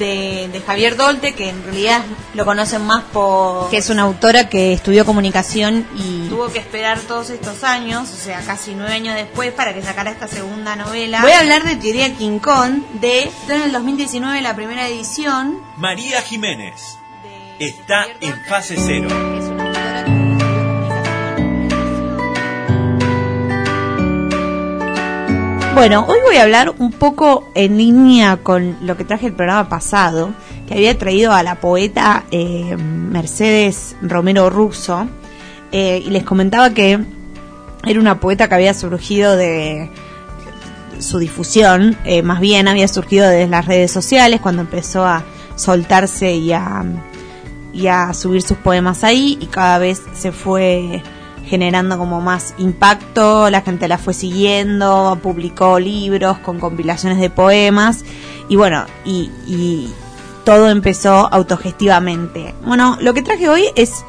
de, Javier Dolte, que en realidad lo conocen más por... Que es una autora que estudió comunicación y... Tuvo que esperar todos estos años, o sea, casi nueve años después, para que sacara esta segunda novela. Voy a hablar de Teoría King Kong, de... en el 2019 la primera edición. María Jiménez. Está en fase cero. Bueno, hoy voy a hablar un poco en línea con lo que traje el programa pasado, que había traído a la poeta eh, Mercedes Romero Russo, eh, y les comentaba que era una poeta que había surgido de su difusión, eh, más bien había surgido desde las redes sociales cuando empezó a soltarse y a, y a subir sus poemas ahí y cada vez se fue generando como más impacto, la gente la fue siguiendo, publicó libros con compilaciones de poemas y bueno, y, todo empezó autogestivamente. Bueno, lo que traje hoy es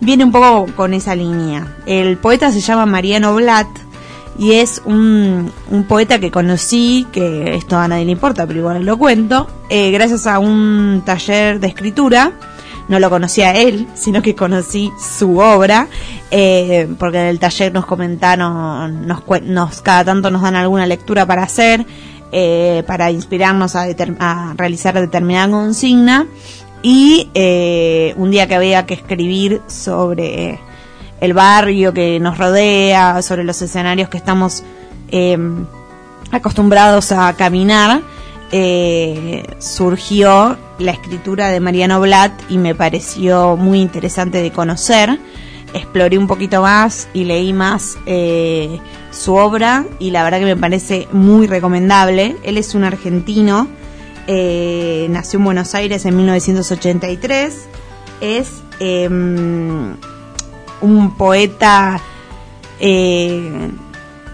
viene un poco con esa línea. El poeta se llama Mariano Blatt y es un, un, poeta que conocí, que esto a nadie le importa, pero igual lo cuento, eh, gracias a un taller de escritura no lo conocía a él, sino que conocí su obra, eh, porque en el taller nos comentaron, nos, nos, cada tanto nos dan alguna lectura para hacer, eh, para inspirarnos a, realizar determinada consigna. Y eh, un día que había que escribir sobre el barrio que nos rodea, sobre los escenarios que estamos acostumbrados a caminar, eh, surgió la escritura de Mariano Blatt y me pareció muy interesante de conocer. Exploré un poquito más y leí más eh, su obra y la verdad que me parece muy recomendable. Él es un argentino, eh, nació en Buenos Aires en 1983, es em, un poeta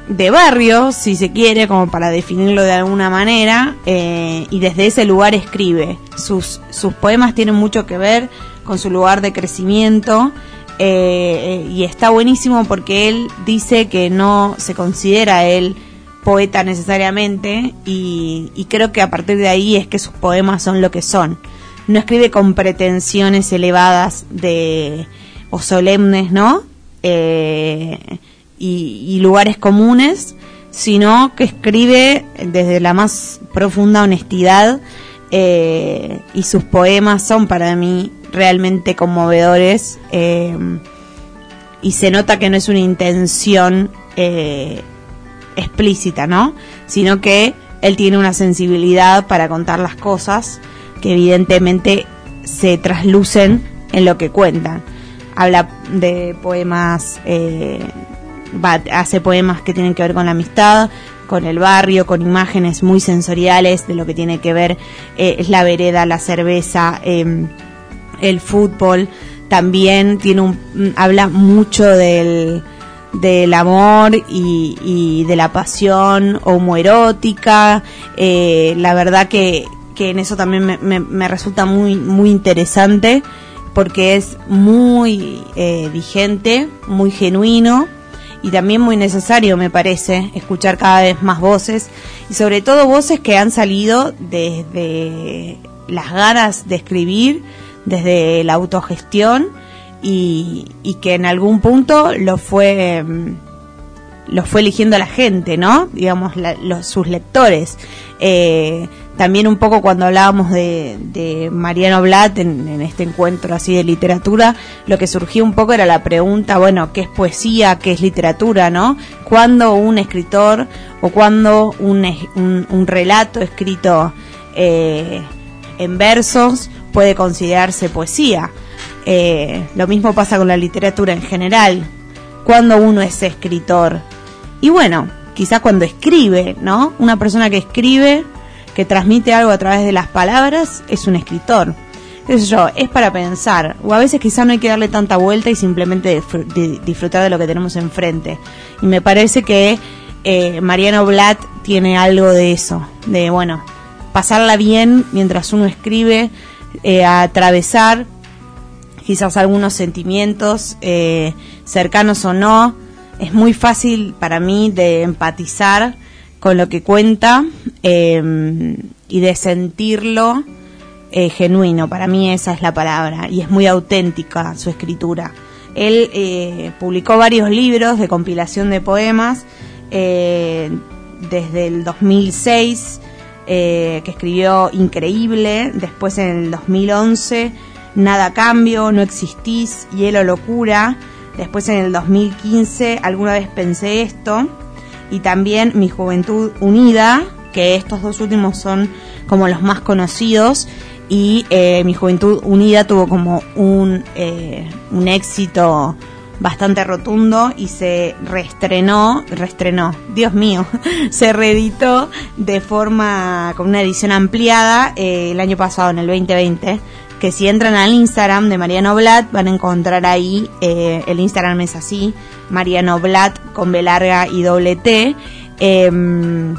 de barrio, si se quiere, como para definirlo de alguna manera, eh, y desde ese lugar escribe. Sus, sus poemas tienen mucho que ver con su lugar de crecimiento, eh, y está buenísimo porque él dice que no se considera él poeta necesariamente, y, y creo que a partir de ahí es que sus poemas son lo que son. No escribe con pretensiones elevadas de o solemnes, ¿no? Eh, y, lugares comunes, sino que escribe desde la más profunda honestidad eh, y sus poemas son para mí realmente conmovedores eh, y se nota que no es una intención eh, explícita, ¿no? Sino que él tiene una sensibilidad para contar las cosas que evidentemente se traslucen en lo que cuentan. Habla de poemas hace poemas que tienen que ver con la amistad, con el barrio, con imágenes muy sensoriales de lo que tiene que ver eh, la vereda, la cerveza, em, el fútbol. También tiene un, habla mucho del, del amor y, de la pasión homoerótica. Eh, la verdad que, que en eso también me, me, resulta muy, muy interesante porque es muy eh, vigente, muy genuino y también muy necesario, me parece, escuchar cada vez más voces y sobre todo voces que han salido desde las ganas de escribir, desde la autogestión y, que en algún punto lo fue lo fue eligiendo la gente, ¿no? Digamos, los, sus lectores. Eh, también un poco cuando hablábamos de, Mariano Blatt en, este encuentro así de literatura, lo que surgió un poco era la pregunta, bueno, ¿qué es poesía? ¿Qué es literatura? ¿No? ¿Cuándo un escritor o cuándo un, un, relato escrito eh, en versos puede considerarse poesía? Eh, lo mismo pasa con la literatura en general. ¿Cuándo uno es escritor? Y bueno, quizás cuando escribe, ¿no? Una persona que escribe que transmite algo a través de las palabras es un escritor. Eso yo, es para pensar. O a veces quizá no hay que darle tanta vuelta y simplemente disfrutar de lo que tenemos enfrente. Y me parece que eh, Mariano Blatt tiene algo de eso. De, bueno, pasarla bien mientras uno escribe, eh, atravesar quizás algunos sentimientos, eh, cercanos o no. Es muy fácil para mí de empatizar con lo que cuenta em, y de sentirlo eh, genuino, para mí esa es la palabra, y es muy auténtica su escritura. Él eh, publicó varios libros de compilación de poemas eh, desde el 2006, que escribió Increíble, después en el 2011 Nada Cambio, No Existís, Hielo Locura, después en el 2015 Alguna vez pensé esto, y también Mi Juventud Unida, que estos dos últimos son como los más conocidos y eh, Mi Juventud Unida tuvo como un, eh, un éxito bastante rotundo y se reestrenó, reestrenó, Dios mío, se reeditó de forma con una edición ampliada eh, el año pasado, en el 2020, que si entran al Instagram de Mariano Blatt van a encontrar ahí, el Instagram es así, Mariano Blatt con B larga y doble T. Em,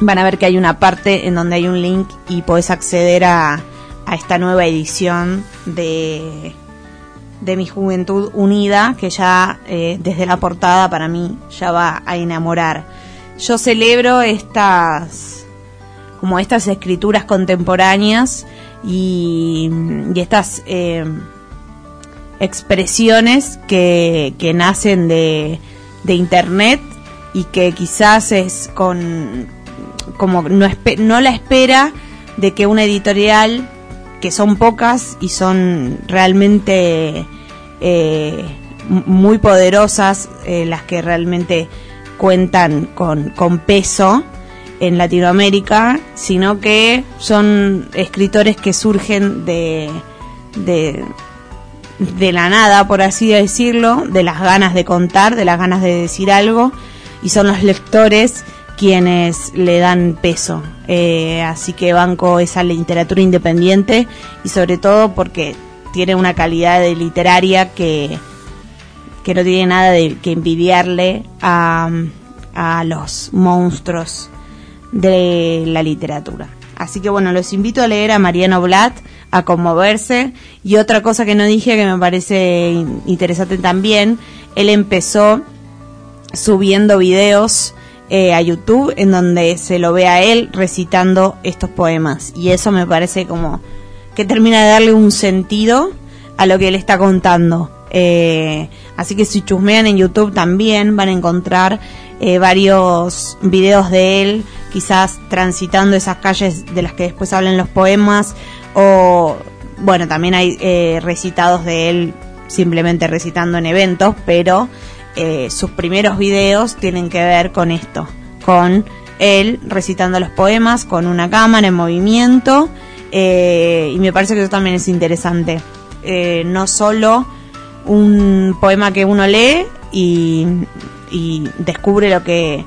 van a ver que hay una parte en donde hay un link y podés acceder a, a esta nueva edición de, de Mi Juventud Unida, que ya eh, desde la portada para mí ya va a enamorar. Yo celebro estas, como estas escrituras contemporáneas y, estas eh, expresiones que, que nacen de, de internet y que quizás es con como no, no la espera de que una editorial que son pocas y son realmente eh, muy poderosas eh, las que realmente cuentan con, con peso en Latinoamérica, sino que son escritores que surgen de, de, de la nada, por así decirlo, de las ganas de contar, de las ganas de decir algo, y son los lectores quienes le dan peso. Eh, así que banco esa literatura independiente y sobre todo porque tiene una calidad de literaria que, que no tiene nada de que envidiarle a, a los monstruos de la literatura. Así que bueno, los invito a leer a Mariano Blatt, a conmoverse. Y otra cosa que no dije que me parece interesante también, él empezó subiendo videos eh, a YouTube en donde se lo ve a él recitando estos poemas. Y eso me parece como que termina de darle un sentido a lo que él está contando. Eh, así que si chusmean en YouTube también van a encontrar eh, varios videos de él, quizás transitando esas calles de las que después hablan los poemas, o bueno, también hay recitados de él simplemente recitando en eventos, pero eh, sus primeros videos tienen que ver con esto, con él recitando los poemas, con una cámara en movimiento, eh, y me parece que eso también es interesante. Eh, no solo un poema que uno lee y descubre lo que,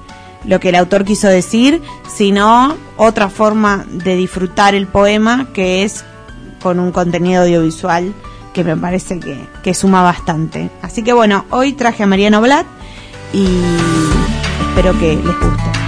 lo que el autor quiso decir, sino otra forma de disfrutar el poema que es con un contenido audiovisual que me parece que, suma bastante. Así que bueno, hoy traje a Mariano Blatt y espero que les guste.